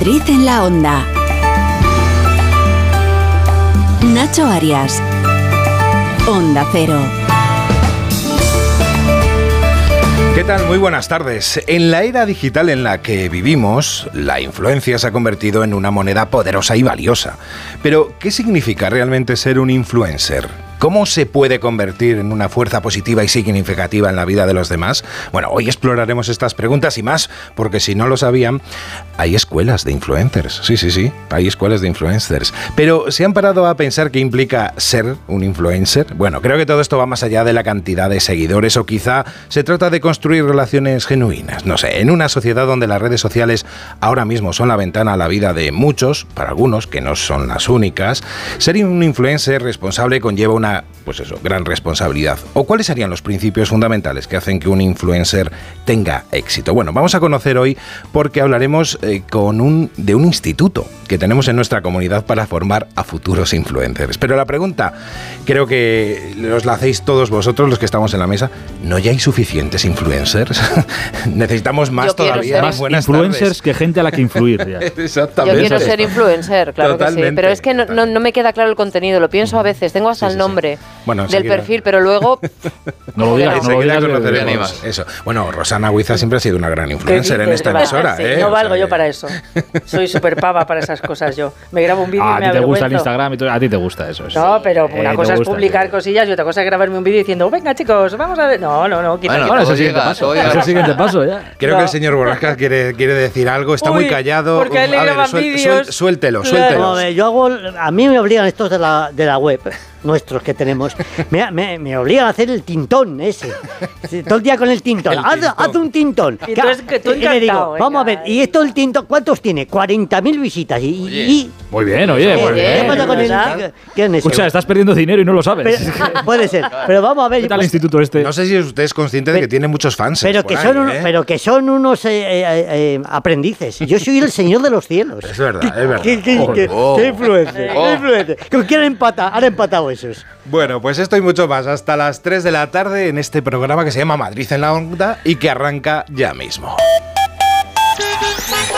Madrid en la onda. Nacho Arias. Onda Cero. ¿Qué tal? Muy buenas tardes. En la era digital en la que vivimos, la influencia se ha convertido en una moneda poderosa y valiosa. Pero, ¿qué significa realmente ser un influencer? ¿Cómo se puede convertir en una fuerza positiva y significativa en la vida de los demás? Bueno, hoy exploraremos estas preguntas y más, porque si no lo sabían, hay escuelas de influencers. Sí, sí, sí, hay escuelas de influencers. Pero ¿se han parado a pensar qué implica ser un influencer? Bueno, creo que todo esto va más allá de la cantidad de seguidores o quizá se trata de construir relaciones genuinas. No sé, en una sociedad donde las redes sociales ahora mismo son la ventana a la vida de muchos, para algunos que no son las únicas, ser un influencer responsable conlleva una pues eso, gran responsabilidad. ¿O cuáles serían los principios fundamentales que hacen que un influencer tenga éxito? Bueno, vamos a conocer hoy porque hablaremos eh, con un, de un instituto que tenemos en nuestra comunidad para formar a futuros influencers. Pero la pregunta, creo que los la hacéis todos vosotros los que estamos en la mesa, ¿no ya hay suficientes influencers? Necesitamos más todavía. Más influencers que gente a la que influir. Exactamente. Yo quiero ser influencer, claro que sí. Pero es que no, no me queda claro el contenido, lo pienso a veces, tengo hasta el nombre bueno, del perfil, pero luego... no lo digas, no, lo Eso. Bueno, Rosana Huiza siempre ha sido una gran influencer en esta emisora. ¿eh? No valgo yo para eso. Soy súper pava para esas cosas yo. Me grabo un vídeo ah, y me A ti te gusta el Instagram y a ti te gusta eso. No, pero una cosa es publicar cosillas y otra cosa es grabarme un vídeo diciendo, venga chicos, vamos a ver... No, no, no, quita, bueno, bueno, es el siguiente paso. Es el siguiente paso ya. Creo que el señor Borrasca quiere, quiere decir algo, está muy callado. Porque a él le graban vídeos. Suéltelo, suéltelo. Yo hago... A mí me obligan estos de la, de la web nuestros que tenemos, me, me, me, obligan a hacer el tintón ese. Todo el día con el tintón. haz, un tintón. Y, que tú y digo, vamos a ver, ¿y esto el tintón cuántos tiene? 40.000 visitas. Y, muy bien, oye, muy bien. ¿Qué pasa con el, ¿Quién es Escucha, estás perdiendo dinero y no lo sabes. puede ser, pero vamos a ver. ¿Qué tal el pues, instituto este? No sé si usted es consciente de que tiene muchos fans. Pero, que, son ¿eh? pero que son unos eh, eh, aprendices. Yo soy el señor de los cielos. Es verdad, es verdad. ¿Qué, qué, qué, oh. qué influencia? ¿Qué ¿Con quién empata? Han empatado Bueno, pues esto y mucho más hasta las 3 de la tarde en este programa que se llama Madrid en la Onda y que arranca ya mismo.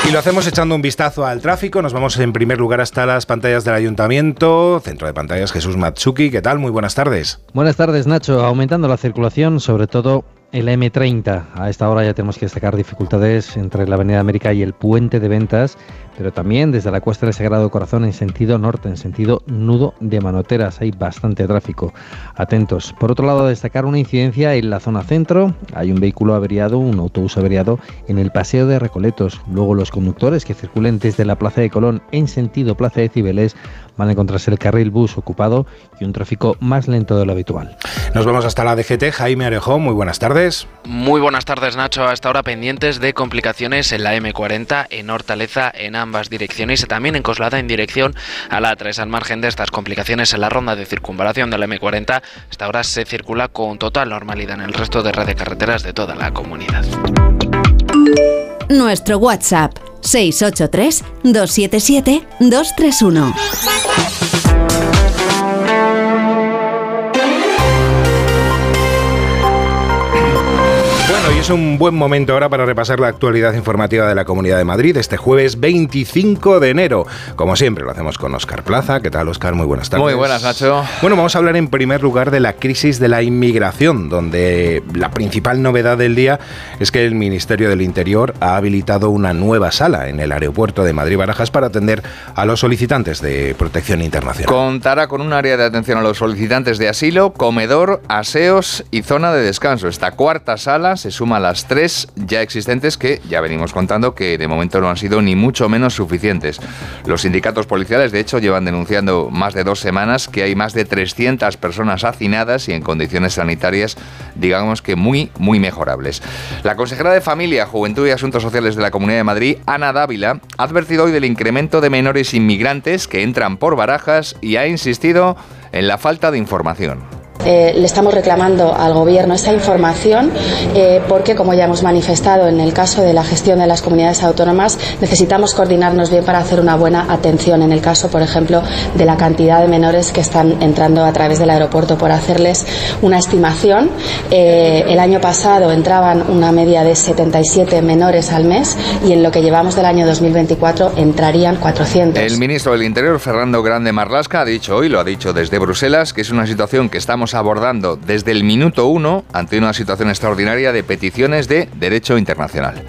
Y lo hacemos echando un vistazo al tráfico. Nos vamos en primer lugar hasta las pantallas del ayuntamiento. Centro de pantallas Jesús Matsuki. ¿Qué tal? Muy buenas tardes. Buenas tardes, Nacho. Aumentando la circulación, sobre todo el M30. A esta hora ya tenemos que destacar dificultades entre la Avenida América y el puente de ventas pero también desde la Cuesta del Sagrado Corazón en sentido norte, en sentido nudo de Manoteras. Hay bastante tráfico. Atentos. Por otro lado, destacar una incidencia en la zona centro. Hay un vehículo averiado, un autobús averiado en el paseo de Recoletos. Luego los conductores que circulen desde la Plaza de Colón en sentido Plaza de Cibeles van a encontrarse el carril bus ocupado y un tráfico más lento de lo habitual. Nos vamos hasta la DGT. Jaime Arejón, muy buenas tardes. Muy buenas tardes, Nacho. Hasta ahora pendientes de complicaciones en la M40, en Hortaleza, en ambas direcciones y también en Coslada en dirección a la A3. Al margen de estas complicaciones en la ronda de circunvalación de la M40, hasta ahora se circula con total normalidad en el resto de red de carreteras de toda la comunidad. Nuestro WhatsApp 683 277 231. Es un buen momento ahora para repasar la actualidad informativa de la Comunidad de Madrid este jueves 25 de enero. Como siempre, lo hacemos con Oscar Plaza. ¿Qué tal, Oscar? Muy buenas tardes. Muy buenas, Nacho. Bueno, vamos a hablar en primer lugar de la crisis de la inmigración, donde la principal novedad del día es que el Ministerio del Interior ha habilitado una nueva sala en el aeropuerto de Madrid-Barajas para atender a los solicitantes de protección internacional. Contará con un área de atención a los solicitantes de asilo, comedor, aseos y zona de descanso. Esta cuarta sala se suma a las tres ya existentes que ya venimos contando que de momento no han sido ni mucho menos suficientes. Los sindicatos policiales, de hecho, llevan denunciando más de dos semanas que hay más de 300 personas hacinadas y en condiciones sanitarias, digamos que muy, muy mejorables. La consejera de Familia, Juventud y Asuntos Sociales de la Comunidad de Madrid, Ana Dávila, ha advertido hoy del incremento de menores inmigrantes que entran por barajas y ha insistido en la falta de información Eh, le estamos reclamando al Gobierno esa información eh, porque, como ya hemos manifestado en el caso de la gestión de las comunidades autónomas, necesitamos coordinarnos bien para hacer una buena atención en el caso, por ejemplo, de la cantidad de menores que están entrando a través del aeropuerto. Por hacerles una estimación, eh, el año pasado entraban una media de 77 menores al mes y en lo que llevamos del año 2024 entrarían 400. El ministro del Interior, Fernando Grande Marlasca, ha dicho hoy, lo ha dicho desde Bruselas, que es una situación que estamos abordando desde el minuto uno ante una situación extraordinaria de peticiones de derecho internacional.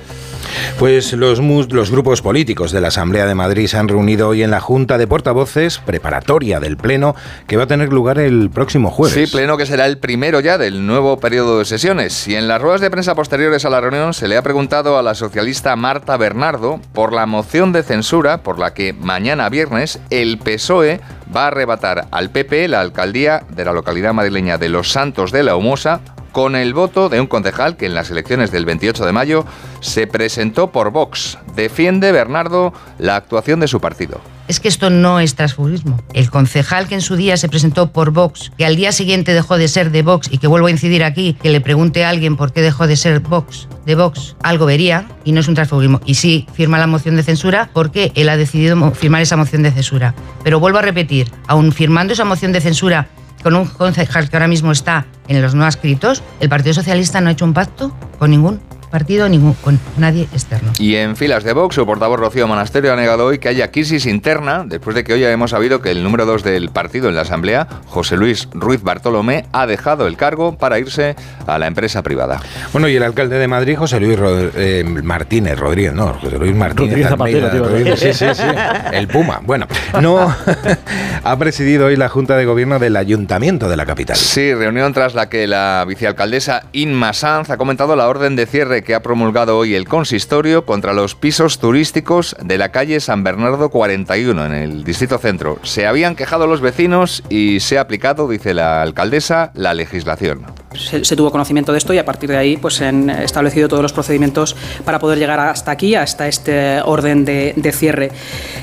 Pues los, los grupos políticos de la Asamblea de Madrid se han reunido hoy en la Junta de Portavoces preparatoria del Pleno que va a tener lugar el próximo jueves. Sí, Pleno que será el primero ya del nuevo periodo de sesiones. Y en las ruedas de prensa posteriores a la reunión se le ha preguntado a la socialista Marta Bernardo por la moción de censura por la que mañana viernes el PSOE va a arrebatar al PP la alcaldía de la localidad madrileña de Los Santos de la Humosa con el voto de un concejal que en las elecciones del 28 de mayo se presentó por Vox. Defiende Bernardo la actuación de su partido. Es que esto no es transfugismo. El concejal que en su día se presentó por Vox, que al día siguiente dejó de ser de Vox y que vuelvo a incidir aquí, que le pregunte a alguien por qué dejó de ser Vox, de Vox, algo vería y no es un transfugismo. Y sí, firma la moción de censura porque él ha decidido firmar esa moción de censura. Pero vuelvo a repetir, aún firmando esa moción de censura con un concejal que ahora mismo está en los no escritos, el Partido Socialista no ha hecho un pacto con ningún partido ningún, con nadie externo. Y en filas de Vox, su portavoz Rocío Monasterio ha negado hoy que haya crisis interna, después de que hoy hemos sabido que el número dos del partido en la Asamblea, José Luis Ruiz Bartolomé, ha dejado el cargo para irse a la empresa privada. Bueno, y el alcalde de Madrid, José Luis eh, Martínez Rodríguez, no, José Luis Martínez. Rodríguez, sí, sí, sí, el Puma. Bueno, no ha presidido hoy la Junta de Gobierno del Ayuntamiento de la capital. Sí, reunión tras la que la vicealcaldesa Inma Sanz ha comentado la orden de cierre que ha promulgado hoy el consistorio contra los pisos turísticos de la calle San Bernardo 41 en el distrito centro. Se habían quejado los vecinos y se ha aplicado, dice la alcaldesa, la legislación. Se, tuvo conocimiento de esto y a partir de ahí pues, se han establecido todos los procedimientos para poder llegar hasta aquí, hasta este orden de, cierre.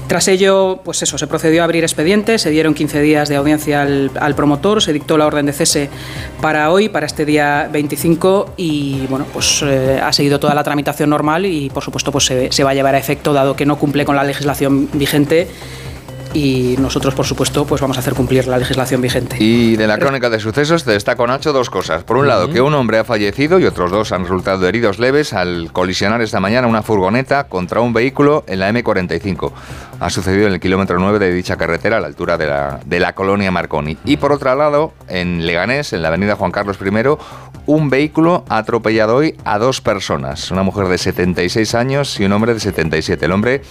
Tras ello, pues eso, se procedió a abrir expedientes, se dieron 15 días de audiencia al, al promotor, se dictó la orden de cese para hoy, para este día 25 y bueno, pues eh, ha seguido toda la tramitación normal y por supuesto pues se, se va a llevar a efecto dado que no cumple con la legislación vigente y nosotros, por supuesto, pues vamos a hacer cumplir la legislación vigente. Y de la crónica de sucesos te destaco, Nacho, dos cosas. Por un lado, que un hombre ha fallecido y otros dos han resultado heridos leves al colisionar esta mañana una furgoneta contra un vehículo en la M45. Ha sucedido en el kilómetro 9 de dicha carretera a la altura de la, de la colonia Marconi. Y por otro lado, en Leganés, en la avenida Juan Carlos I, un vehículo ha atropellado hoy a dos personas, una mujer de 76 años y un hombre de 77. El hombre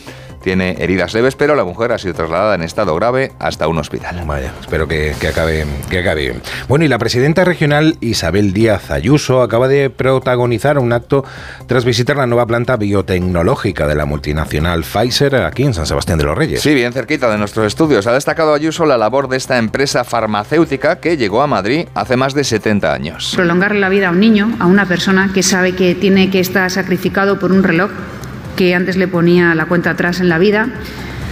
tiene heridas leves, pero la mujer ha sido trasladada en estado grave hasta un hospital. Vaya, espero que, acabe, que acabe bien. Bueno, y la presidenta regional Isabel Díaz Ayuso acaba de protagonizar un acto tras visitar la nueva planta biotecnológica de la multinacional Pfizer aquí en San Sebastián de los Reyes. Sí, bien cerquita de nuestros estudios. Ha destacado Ayuso la labor de esta empresa farmacéutica que llegó a Madrid hace más de 70 años. Prolongar la vida a un niño, a una persona que sabe que tiene que estar sacrificado por un reloj que antes le ponía la cuenta atrás en la vida,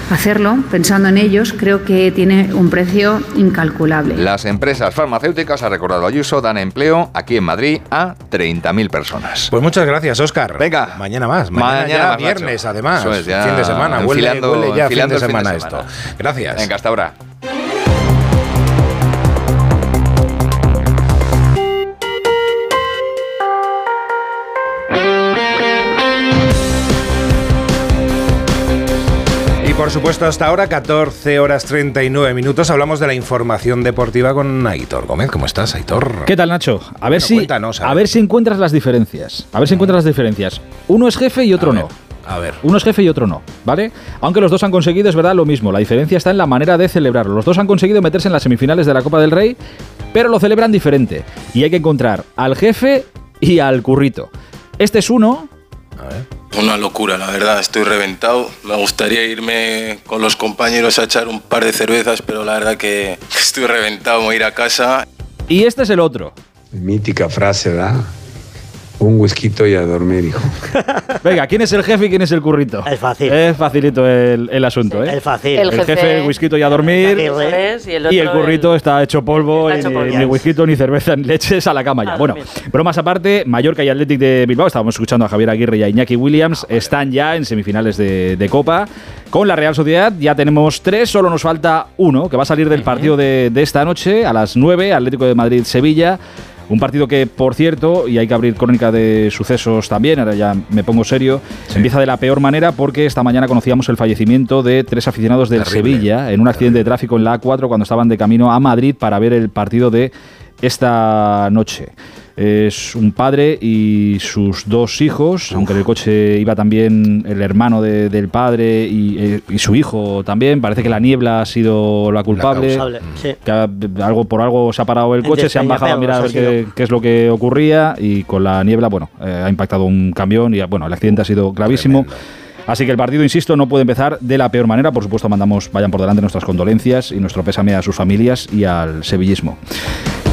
hacerlo pensando en ellos creo que tiene un precio incalculable. Las empresas farmacéuticas, ha recordado Ayuso, dan empleo aquí en Madrid a 30.000 personas. Pues muchas gracias, Oscar. Venga. Mañana más. Mañana, viernes, además. fin de semana. Huele, ya fin de semana esto. Gracias. Venga, hasta ahora. Por supuesto, hasta ahora, 14 horas 39 minutos, hablamos de la información deportiva con Aitor Gómez. ¿Cómo estás, Aitor? ¿Qué tal, Nacho? A ver, si, a, ver. si encuentras las diferencias. A ver si encuentras las diferencias. Uno es jefe y otro no. A ver. Uno es jefe y otro no, ¿vale? Aunque los dos han conseguido, es verdad, lo mismo. La diferencia está en la manera de celebrarlo. Los dos han conseguido meterse en las semifinales de la Copa del Rey, pero lo celebran diferente. Y hay que encontrar al jefe y al currito. Este es uno. Ver una locura, la verdad, estoy reventado. Me gustaría irme con los compañeros a echar un par de cervezas, pero la verdad que estoy reventado, voy a ir a casa. Y este es el otro. Mítica frase, ¿verdad? Un whisky y a dormir, hijo. Venga, ¿quién es el jefe y quién es el currito? Es fácil. Es facilito el, asunto, ¿eh? Es fácil. El, jefe, el whisky y a dormir. y, el currito está hecho polvo, y, ni, whisky, ni cerveza, ni leches a la cama ya. Ah, bueno, bromas aparte, Mallorca y Athletic de Bilbao, estábamos escuchando a Javier Aguirre y a Iñaki Williams, ah, están ya en semifinales de, Copa. Con la Real Sociedad ya tenemos tres, solo nos falta uno, que va a salir del partido de, de esta noche a las 9, Atlético de Madrid-Sevilla. Un partido que, por cierto, y hay que abrir crónica de sucesos también, ahora ya me pongo serio, empieza de la peor manera porque esta mañana conocíamos el fallecimiento de tres aficionados del Sevilla en un accidente de tráfico en la A4 cuando estaban de camino a Madrid para ver el partido de esta noche es un padre y sus dos hijos, aunque en el coche iba también el hermano del padre eh, y, su hijo también. Parece que la niebla ha sido la culpable. que algo por algo se ha parado el coche, se han bajado a mirar a ver qué, es lo que ocurría y con la niebla, bueno, eh, ha impactado un camión y bueno, el accidente ha sido gravísimo. Así que el partido, insisto, no puede empezar de la peor manera. Por supuesto, mandamos, vayan por delante nuestras condolencias y nuestro pésame a sus familias y al sevillismo.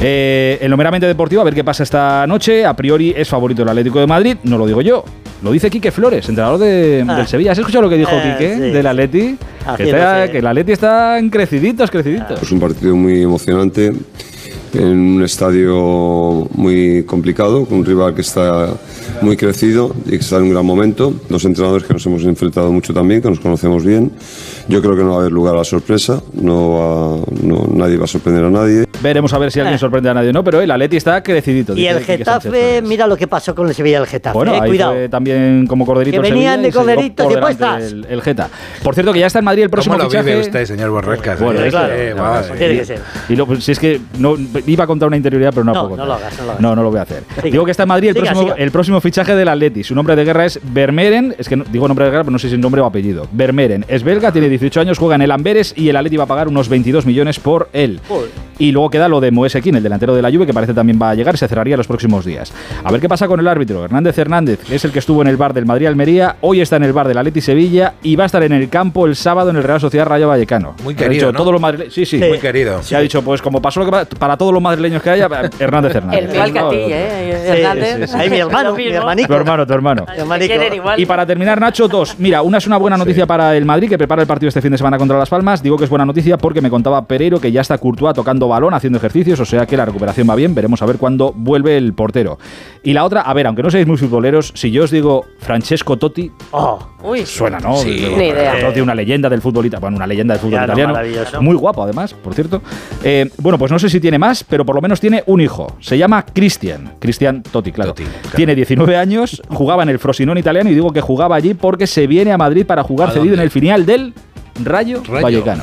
Eh, en lo meramente deportivo, a ver qué pasa esta noche. A priori es favorito el Atlético de Madrid, no lo digo yo. Lo dice Quique Flores, entrenador de, ah. del Sevilla. ¿Has escuchado lo que dijo eh, Quique del Atleti? Que, que, el Atleti está en creciditos, creciditos. Es un partido muy emocionante en un estadio muy complicado, con un rival que está muy crecido y que está en un gran momento. Dos entrenadores que nos hemos enfrentado mucho también, que nos conocemos bien. Yo creo que no va a haber lugar a la sorpresa, no, nadie va a sorprender a nadie. Veremos a ver si alguien eh. sorprende a nadie no, pero el Atleti está crecidito. Y el Getafe, mira lo que pasó con el Sevilla del Getafe. Bueno, eh, ahí cuidado. Fue también como corderito Que venían de corderito, ¿qué puestas? El, el, Geta. Por cierto, que ya está en Madrid el próximo ¿Cómo lo vive usted, señor Borrescas? Bueno, claro, tiene que ser. Y lo, si es que no, iba a contar una interioridad, pero no, no, puedo no lo hagas, no lo hagas. No, no lo voy a hacer. Digo que está en Madrid el, próximo, el próximo fichaje del Atleti. Su nombre de guerra es Vermeeren. Es que digo nombre de guerra, pero no sé si es nombre o apellido. Vermeeren. Es belga, tiene 18 años, juega en el Amberes y el Atleti va a pagar unos 22 millones por él. Y luego queda lo de Moesekin, el delantero de la Juve, que parece también va a llegar y se cerraría los próximos días. A ver qué pasa con el árbitro. Hernández Hernández, que es el que estuvo en el bar del Madrid Almería, hoy está en el bar del Atleti Sevilla y va a estar en el campo el sábado en el Real Sociedad Rayo Vallecano. Muy querido. todos los Sí, sí, Muy querido. Se ha dicho, pues como pasó lo que para todos los madrileños que haya, Hernández Hernández. El igual ¿eh? Hernández. Ahí mi hermano, mi hermanito. Tu hermano, tu hermano. Y para terminar, Nacho, dos. Mira, una es una buena noticia para el Madrid, que prepara el partido este fin de semana contra Las Palmas. Digo que es buena noticia porque me contaba Pereiro que ya está Courtois tocando balón, haciendo ejercicios, o sea que la recuperación va bien. Veremos a ver cuándo vuelve el portero. Y la otra, a ver, aunque no seáis muy futboleros, si yo os digo Francesco Totti, oh, suena, ¿no? Sí, ni idea. Totti, una leyenda del fútbol, bueno, una leyenda del fútbol italiano. muy guapo, además, por cierto. Eh, bueno, pues no sé si tiene más, pero por lo menos tiene un hijo. Se llama Cristian. Cristian Totti, claro. Tiene 19 años, jugaba en el Frosinone italiano y digo que jugaba allí porque se viene a Madrid para jugar cedido en el final del Rayo, Vallecano.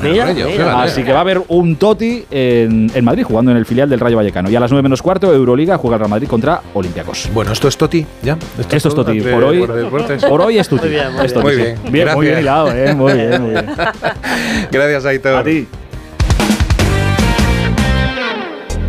Así que va a haber un Toti en, Madrid jugando en el filial del Rayo Vallecano. Y a las 9 menos cuarto, Euroliga juega Real Madrid contra Olympiacos. Bueno, esto es Toti, ¿ya? Esto, es Toti. Por hoy, por, hoy es Toti. Muy bien, muy bien. Muy bien hilado, ¿eh? Muy bien, muy bien. Gracias, Aitor. A ti.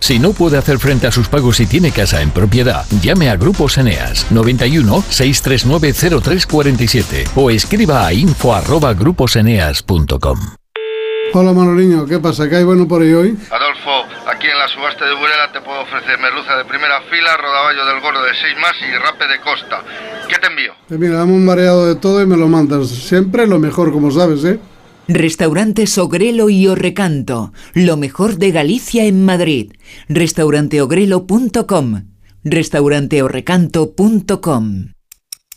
Si no puede hacer frente a sus pagos y tiene casa en propiedad, llame a Grupos Eneas 91 639 0347 o escriba a info@gruposeneas.com. Hola Manoliño, ¿qué pasa? ¿Qué hay bueno por ahí hoy? Adolfo, aquí en la subasta de Burela te puedo ofrecer merluza de primera fila, rodaballo del gordo de 6 más y rape de costa. ¿Qué te envío? Pues mira, dame un mareado de todo y me lo mandas. Siempre lo mejor, como sabes, ¿eh? Restaurante Ogrelo y Orrecanto, lo mejor de Galicia en Madrid. Restauranteogrelo.com. Restauranteorrecanto.com.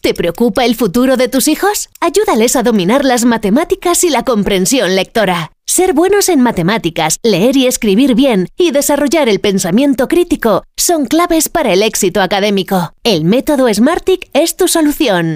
¿Te preocupa el futuro de tus hijos? Ayúdales a dominar las matemáticas y la comprensión lectora. Ser buenos en matemáticas, leer y escribir bien y desarrollar el pensamiento crítico son claves para el éxito académico. El método Smartic es tu solución.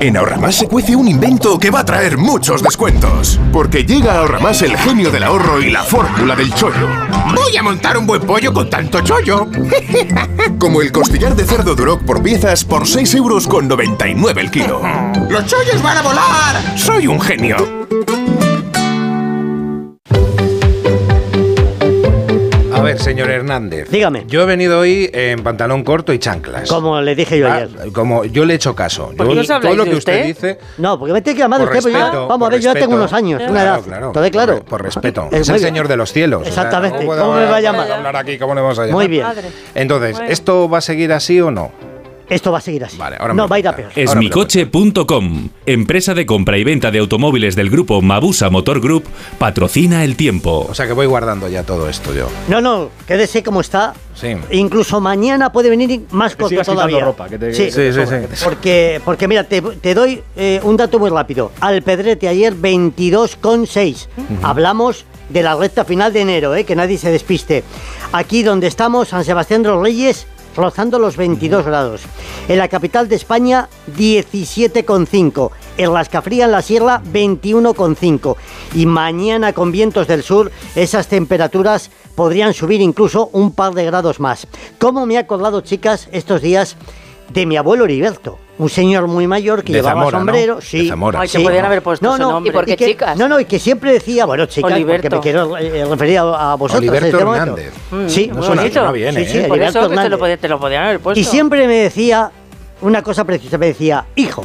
En Ahorramás se cuece un invento que va a traer muchos descuentos. Porque llega a Ahorramás el genio del ahorro y la fórmula del chollo. Voy a montar un buen pollo con tanto chollo. Como el costillar de cerdo Duroc por piezas por 6 euros con 99 el kilo. ¡Los chollos van a volar! Soy un genio. Ver, señor Hernández. Dígame. Yo he venido hoy en pantalón corto y chanclas. Como le dije yo Ah, ayer. Como yo le he hecho caso. ¿Por Yo- no todo lo que usted, usted? dice. No, porque me tiene que llamar usted, yo- respeto, vamos a ver, yo ya tengo respeto. unos años, una Claro, edad. claro. Entonces, claro. Por, por respeto. Es Es, el señor de los cielos. o sea, Exactamente. ¿cómo ¿Cómo me va a llamar? vamos hablar aquí? ¿Cómo le vamos a llamar? Muy bien. Entonces, ¿esto va a seguir así o no? Esto va a seguir así. Vale, ahora no, va a ir a peor. Esmicoche.com, empresa de compra y venta de automóviles del grupo Mabusa Motor Group, patrocina el tiempo. O sea que voy guardando ya todo esto yo. No, no, quédese como está. Sí. Incluso mañana puede venir más quitando todavía. ropa, que te- sí, que te Sí, sí, sobra, Porque, porque mira, te, te doy eh, un dato muy rápido. Al Pedrete ayer 22,6. Hablamos de la recta final de enero, eh, que nadie se despiste. Aquí donde estamos, San Sebastián de los Reyes, rozando los 22 grados. En la capital de España, 17,5. En Las Cafrías, en la Sierra, 21,5. Y mañana con vientos del sur, esas temperaturas podrían subir incluso un par de grados más. ¿Cómo me ha acordado, chicas, estos días de mi abuelo Heriberto? Un señor muy mayor que De llevaba Zamora, ¿no? sombrero, De sí. Zamora. Ay, que podían haber puesto no, no, nombre. ¿Y por qué que- chicas? No, no, y que siempre decía, bueno, chicas, Oliverto. porque me quiero eh, referir a, a vosotros. este momento. Hernández. Mm, Sí, No suena- bonito. bien, Sí, ¿eh? sí, Por Heriberto eso que te lo, podía- te lo podían haber puesto. Y siempre me decía una cosa precisa, me decía, hijo,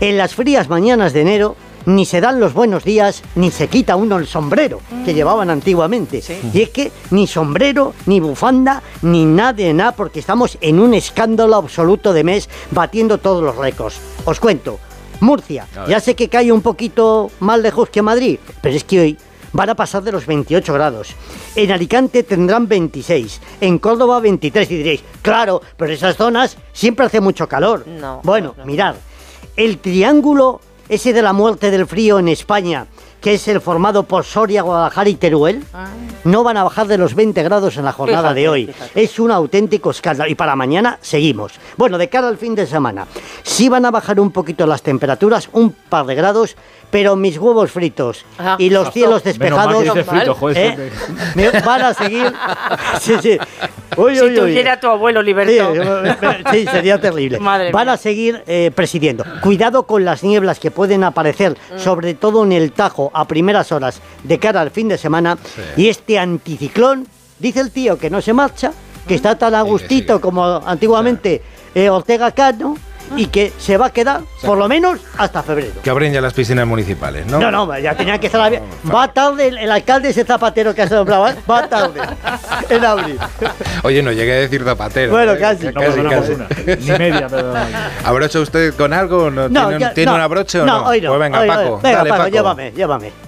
en las frías mañanas de enero ni se dan los buenos días, ni se quita uno el sombrero que llevaban antiguamente. Y es que ni sombrero, ni bufanda, ni nada de nada, porque estamos en un escándalo absoluto de mes batiendo todos los récords. Os cuento, Murcia, ya sé que cae un poquito más lejos que Madrid, pero es que hoy van a pasar de los 28 grados. En Alicante tendrán 26, en Córdoba 23 y diréis, claro, pero esas zonas siempre hace mucho calor. No, Bueno, mirad, el triángulo ese de la muerte del frío en España, que es el formado por Soria, Guadalajara y Teruel, no van a bajar de los 20 grados en la jornada Fíjate, de hoy. fíjate. Es un auténtico escándalo. Y para mañana seguimos. Bueno, de cara al fin de semana, sí van a bajar un poquito las temperaturas, un par de grados, pero mis huevos fritos y los cielos Menos mal despejados que frito, joder, ¿eh? me van a seguir. Sí, sí. Uy, si uy, uy. tuviera tu abuelo, Sí, Liberto. sí, sería terrible. Madre Van mía. a seguir eh, presidiendo. Cuidado con las nieblas que pueden aparecer, Mm. sobre todo en el Tajo, a primeras horas de cara al fin de semana. Y este anticiclón, dice el tío que no se marcha, que está tan a gustito como antiguamente eh, Ortega Cano, y que se va a quedar por lo menos hasta febrero. Que abren ya las piscinas municipales, ¿no? No, no, ya tenía que estar abierto. Va tarde el, el alcalde ese zapatero que has nombrado, ¿eh? va tarde en abril. Oye, no llegué a decir zapatero. Bueno, ¿eh? casi. No, una casi. por una. Ni media, pero... ¿Abrocha usted con algo? ¿No, No, ¿Tiene, ya- tiene no, una broche o no? hoy no. Pues venga, hoy no. Paco. Venga, dale, Paco, Paco. llévame, llévame.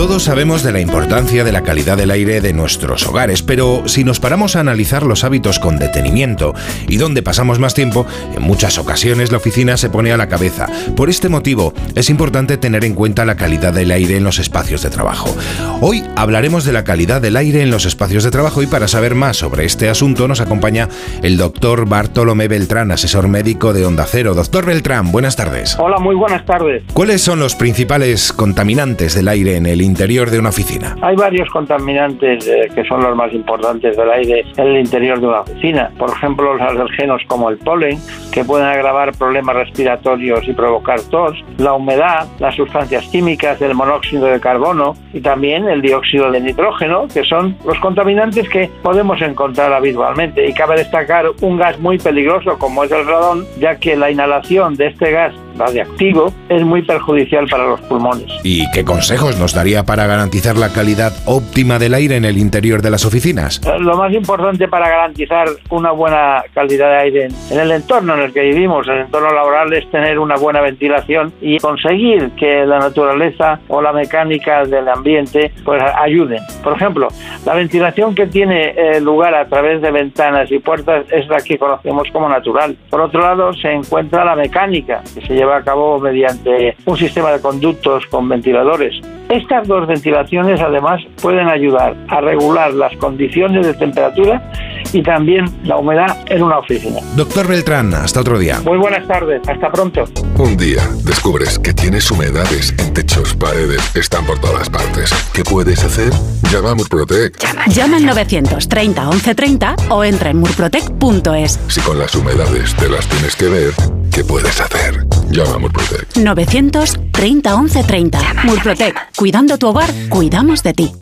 Todos sabemos de la importancia de la calidad del aire de nuestros hogares, pero si nos paramos a analizar los hábitos con detenimiento y donde pasamos más tiempo, en muchas ocasiones la oficina se pone a la cabeza. Por este motivo, es importante tener en cuenta la calidad del aire en los espacios de trabajo. Hoy hablaremos de la calidad del aire en los espacios de trabajo y para saber más sobre este asunto nos acompaña el doctor Bartolomé Beltrán, asesor médico de Onda Cero. Doctor Beltrán, buenas tardes. Hola, muy buenas tardes. ¿Cuáles son los principales contaminantes del aire en el interior de una oficina? Hay varios contaminantes eh, que son los más importantes del aire en el interior de una oficina. Por ejemplo, los alergenos como el polen, que pueden agravar problemas respiratorios y provocar tos, la humedad, las sustancias químicas del monóxido de carbono y también el dióxido de nitrógeno, que son los contaminantes que podemos encontrar habitualmente. Y cabe destacar un gas muy peligroso como es el radón, ya que la inhalación de este gas radiactivo es muy perjudicial para los pulmones. ¿Y qué consejos nos daría para garantizar la calidad óptima del aire en el interior de las oficinas? Eh, lo más importante para garantizar una buena calidad de aire en el entorno en el que vivimos, el entorno laboral, es tener una buena ventilación y conseguir que la naturaleza o la mecánica del ambiente pues ayuden. Por ejemplo, la ventilación que tiene eh, lugar a través de ventanas y puertas es la que conocemos como natural. Por otro lado, se encuentra la mecánica, que se lleva a cabo mediante un sistema de conductos con ventiladores. Estas dos ventilaciones además pueden ayudar a regular las condiciones de temperatura y también la humedad en una oficina. Doctor Beltrán, hasta otro día. Muy buenas tardes, hasta pronto. Un día descubres que tienes humedades en techos, paredes, están por todas partes. ¿Qué puedes hacer? Llama a Murprotec. Llama, Llama al 930 1130 o entra en murprotec.es. Si con las humedades te las tienes que ver, ¿qué puedes hacer? Llama a Murprotec. 930 1130. Murprotec. Cuidando tu hogar, cuidamos de ti.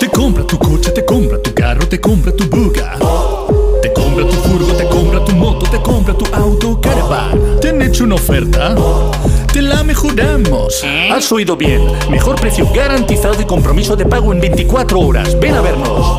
Te compra tu coche, te compra tu carro, te compra tu buga. Te compra tu furgo, te compra tu moto, te compra tu auto, caravan. ¿Te han hecho una oferta? Te la mejoramos. Has oído bien. Mejor precio garantizado y compromiso de pago en 24 horas. Ven a vernos.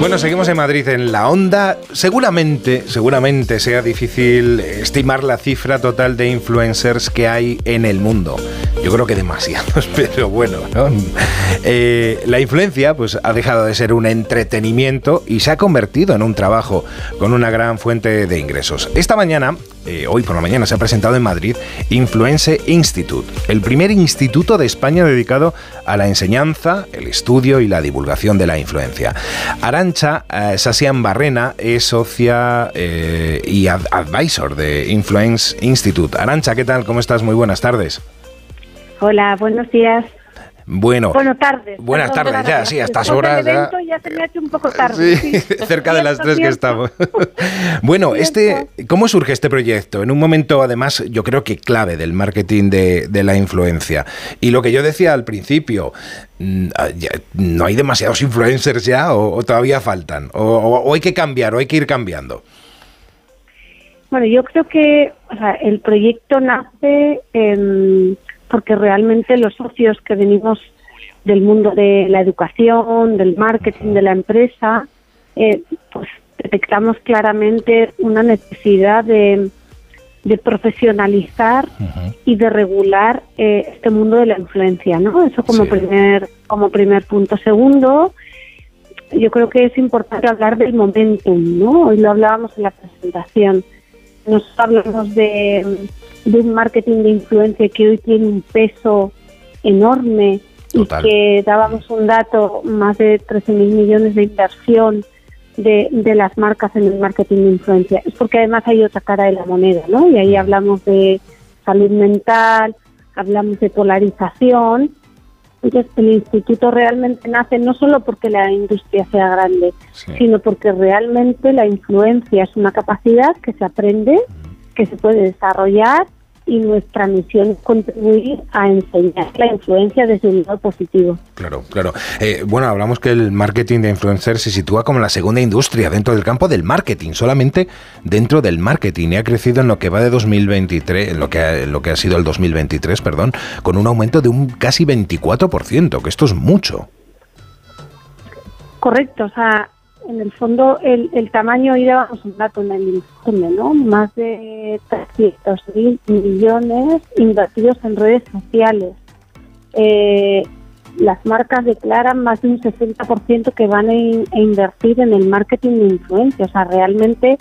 Bueno, seguimos en Madrid en la onda. Seguramente, seguramente sea difícil estimar la cifra total de influencers que hay en el mundo. Yo creo que demasiados, pero bueno, ¿no? Eh, la influencia pues, ha dejado de ser un entretenimiento y se ha convertido en un trabajo con una gran fuente de ingresos. Esta mañana, eh, hoy por la mañana, se ha presentado en Madrid Influence Institute, el primer instituto de España dedicado a la enseñanza, el estudio y la divulgación de la influencia. Arancha eh, Sasian Barrena es socia y advisor de Influence Institute. Arancha, ¿qué tal? ¿Cómo estás? Muy buenas tardes. Hola, buenos días. Bueno, buenas tardes. Buenas tardes, ya, sí, a estas horas. ya, ya se me ha hecho un poco tarde. Sí, cerca de las tres que estamos. bueno, este, ¿cómo surge este proyecto? En un momento, además, yo creo que clave del marketing de, la influencia. Y lo que yo decía al principio, mm, ah, ¿no hay demasiados influencers ya o, todavía faltan? O, hay que cambiar o hay que ir cambiando? Bueno, yo creo que el proyecto nace en porque realmente los socios que venimos del mundo de la educación, del marketing de la empresa, eh, pues detectamos claramente una necesidad de, profesionalizar y de regular eh, este mundo de la influencia, ¿no? Eso como primer como primer punto. Segundo, yo creo que es importante hablar del momentum, ¿no? Hoy lo hablábamos en la presentación. Nos hablamos de, un marketing de influencia que hoy tiene un peso enorme y que dábamos un dato, más de 13 mil millones de inversión de, de, las marcas en el marketing de influencia. Es porque además hay otra cara de la moneda, ¿no? Y ahí hablamos de salud mental, hablamos de polarización entonces, el instituto realmente nace no solo porque la industria sea grande, sino porque realmente la influencia es una capacidad que se aprende, que se puede desarrollar y nuestra misión es contribuir a enseñar la influencia desde un lado positivo. Claro, claro. Eh, bueno, hablamos que el marketing de influencers se sitúa como la segunda industria dentro del campo del marketing, solamente dentro del marketing y ha crecido en lo que va de 2023, en lo que ha, lo que ha sido el 2023, perdón, con un aumento de un casi 24%, que esto es mucho. Correcto, o sea, en el fondo el, el tamaño, y dábamos un dato en el informe, ¿no? Más de 300 mil millones invertidos en redes sociales. Eh, las marcas declaran más de un 60% que van a, invertir en el marketing de influencia. O sea, realmente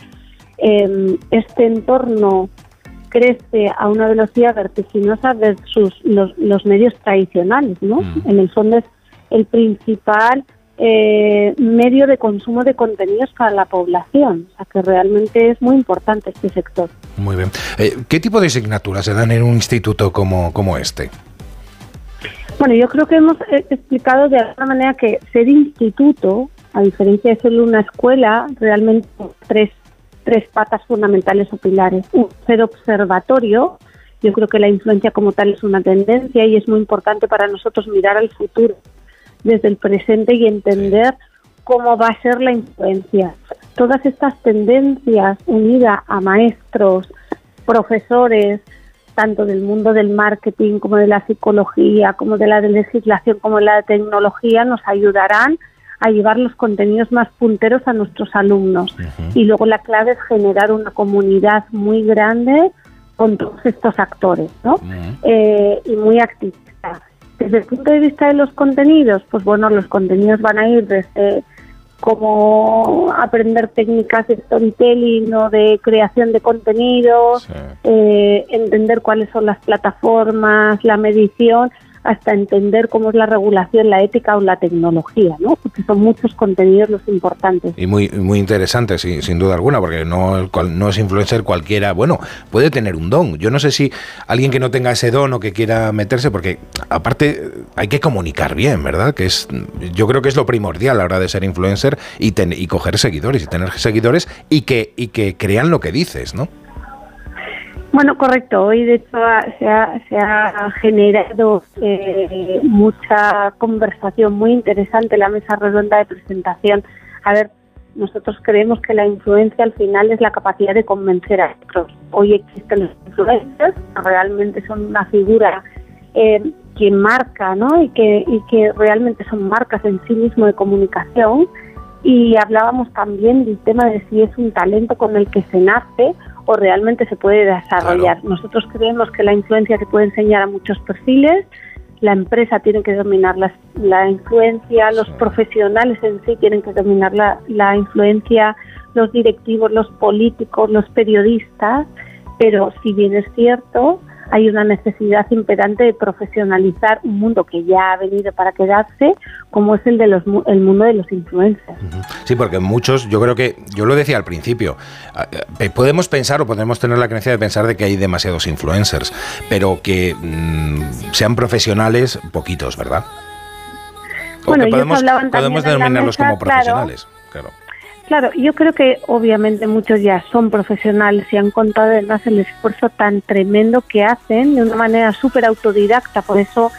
em, este entorno crece a una velocidad vertiginosa versus los, los medios tradicionales, ¿no? Mm. En el fondo es el principal eh, medio de consumo de contenidos para la población. O sea que realmente es muy importante este sector. Muy bien. Eh, ¿Qué tipo de asignaturas se dan en un instituto como, como este? Bueno, yo creo que hemos eh, explicado de alguna manera que ser instituto, a diferencia de ser una escuela, realmente tres, tres patas fundamentales o pilares. ser observatorio, yo creo que la influencia como tal es una tendencia y es muy importante para nosotros mirar al futuro desde el presente y entender cómo va a ser la influencia. Todas estas tendencias unidas a maestros, profesores, tanto del mundo del marketing como de la psicología, como de la legislación, como de la tecnología, nos ayudarán a llevar los contenidos más punteros a nuestros alumnos. Y luego la clave es generar una comunidad muy grande con todos estos actores, ¿no? Eh, y muy activista. Desde el punto de vista de los contenidos, pues bueno, los contenidos van a ir desde cómo aprender técnicas de storytelling o de creación de contenidos, eh, entender cuáles son las plataformas, la medición, hasta entender cómo es la regulación, la ética o la tecnología, ¿no? Porque son muchos contenidos los importantes. Y muy muy interesantes, sin duda alguna, porque no, no es influencer cualquiera. Bueno, puede tener un don. Yo no sé si alguien que no tenga ese don o que quiera meterse, porque aparte hay que comunicar bien, ¿verdad? Que es, yo creo que es lo primordial a la hora de ser influencer y, y coger seguidores y tener seguidores y que, y que crean lo que dices, ¿no? Bueno, correcto. Hoy, de hecho, se ha, se ha generado eh, mucha conversación muy interesante en la mesa redonda de presentación. A ver, nosotros creemos que la influencia al final es la capacidad de convencer a otros. Hoy existen los influencers, realmente son una figura eh, que marca, ¿no? Y que, y que realmente son marcas en sí mismo de comunicación. Y hablábamos también del tema de si es un talento con el que se nace o realmente se puede desarrollar. Nosotros creemos que la influencia se puede enseñar a muchos perfiles, la empresa tiene que dominar la, influencia, los profesionales en sí tienen que dominar la, la influencia, los directivos, los políticos, los periodistas, pero si bien es cierto, hay una necesidad imperante de profesionalizar un mundo que ya ha venido para quedarse, como es el de los el mundo de los influencers. Sí, porque muchos, yo creo que, yo lo decía al principio, eh, podemos pensar o podemos tener la creencia de pensar de que hay demasiados influencers, pero que mm, sean profesionales, poquitos, ¿verdad? bueno, podemos, podemos denominarlos como profesionales. claro. Claro, yo creo que obviamente muchos ya son profesionales y han contado además el esfuerzo tan tremendo que hacen de una manera súper autodidacta, por eso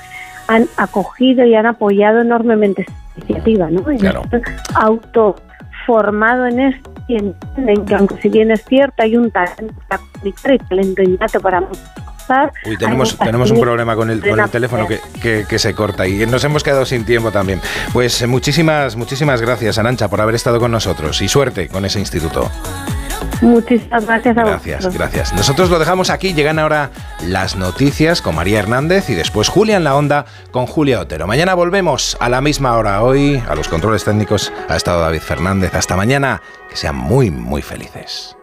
han acogido y han apoyado enormemente esta iniciativa, ¿no? Claro. Autoformado en esto y en, que aunque si bien es cierto hay un talento para y talento innato para Uy, tenemos, tenemos un problema con el, con el teléfono que, que, se corta y nos hemos quedado sin tiempo también. Pues eh, muchísimas, muchísimas gracias, Arancha, por haber estado con nosotros y suerte con ese instituto. Muchísimas gracias a Gracias, gracias. Nosotros lo dejamos aquí. Llegan ahora las noticias con María Hernández y después Julia en la Onda con Julia Otero. Mañana volvemos a la misma hora. Hoy a los controles técnicos ha estado David Fernández. Hasta mañana. Que sean muy, muy felices.